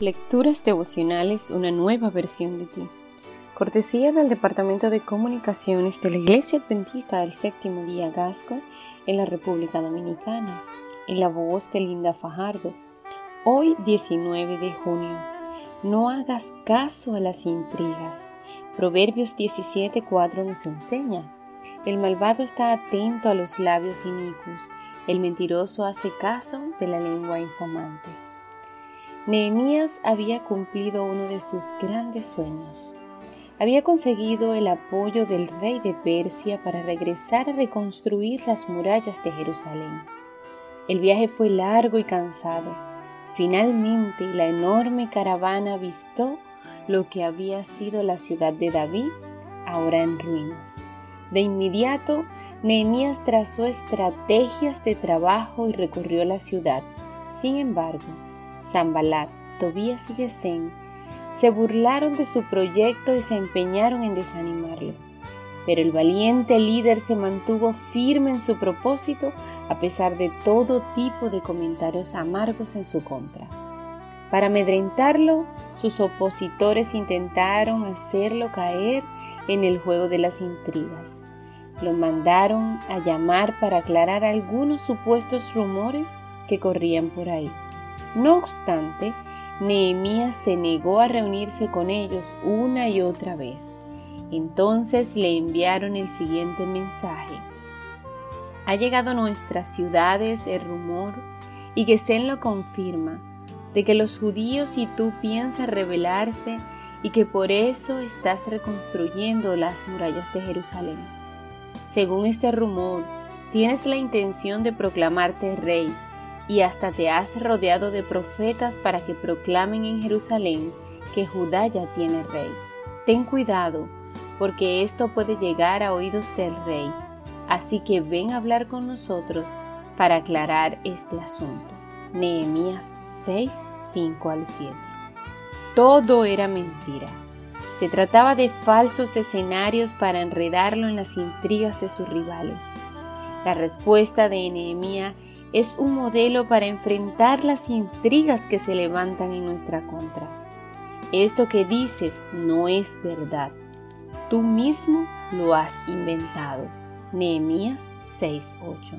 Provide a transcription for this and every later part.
Lecturas devocionales, una nueva versión de ti. Cortesía del Departamento de Comunicaciones de la Iglesia Adventista del Séptimo Día Gasco en la República Dominicana, en la voz de Linda Fajardo. Hoy 19 de junio. No hagas caso a las intrigas. Proverbios 17:4 nos enseña. El malvado está atento a los labios inicuos, el mentiroso hace caso de la lengua infamante. Nehemías había cumplido uno de sus grandes sueños. Había conseguido el apoyo del rey de Persia para regresar a reconstruir las murallas de Jerusalén. El viaje fue largo y cansado. Finalmente la enorme caravana avistó lo que había sido la ciudad de David, ahora en ruinas. De inmediato, Nehemías trazó estrategias de trabajo y recorrió la ciudad. Sin embargo, Zambalat, Tobías y Gesén se burlaron de su proyecto y se empeñaron en desanimarlo. Pero el valiente líder se mantuvo firme en su propósito a pesar de todo tipo de comentarios amargos en su contra. Para amedrentarlo, sus opositores intentaron hacerlo caer en el juego de las intrigas. Lo mandaron a llamar para aclarar algunos supuestos rumores que corrían por ahí. No obstante, Nehemías se negó a reunirse con ellos una y otra vez. Entonces le enviaron el siguiente mensaje. Ha llegado a nuestras ciudades el rumor, y Gesén lo confirma, de que los judíos y tú piensas rebelarse y que por eso estás reconstruyendo las murallas de Jerusalén. Según este rumor, tienes la intención de proclamarte rey y hasta te has rodeado de profetas para que proclamen en Jerusalén que Judá ya tiene rey. Ten cuidado, porque esto puede llegar a oídos del rey, así que ven a hablar con nosotros para aclarar este asunto. Nehemías 6, 5 al 7. Todo era mentira. Se trataba de falsos escenarios para enredarlo en las intrigas de sus rivales. La respuesta de Nehemías es un modelo para enfrentar las intrigas que se levantan en nuestra contra. Esto que dices no es verdad. Tú mismo lo has inventado. Nehemías 6:8.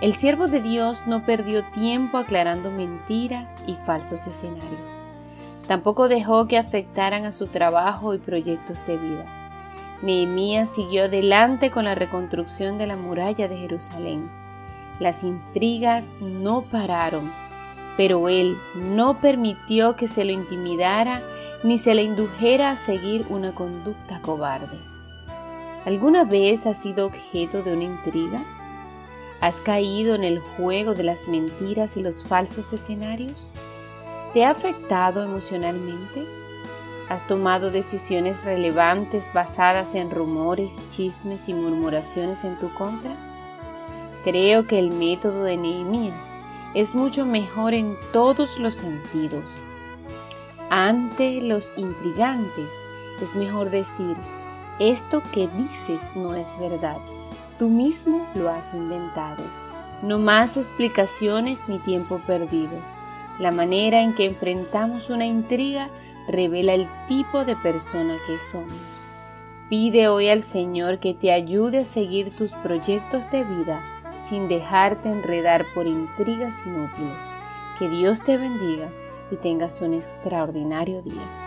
El siervo de Dios no perdió tiempo aclarando mentiras y falsos escenarios. Tampoco dejó que afectaran a su trabajo y proyectos de vida. Nehemías siguió adelante con la reconstrucción de la muralla de Jerusalén las intrigas no pararon, pero él no permitió que se lo intimidara ni se le indujera a seguir una conducta cobarde. ¿Alguna vez has sido objeto de una intriga? ¿Has caído en el juego de las mentiras y los falsos escenarios? ¿Te ha afectado emocionalmente? ¿Has tomado decisiones relevantes basadas en rumores, chismes y murmuraciones en tu contra? Creo que el método de Nehemías es mucho mejor en todos los sentidos. Ante los intrigantes es mejor decir, esto que dices no es verdad, tú mismo lo has inventado. No más explicaciones ni tiempo perdido. La manera en que enfrentamos una intriga revela el tipo de persona que somos. Pide hoy al Señor que te ayude a seguir tus proyectos de vida sin dejarte enredar por intrigas inútiles. Que Dios te bendiga y tengas un extraordinario día.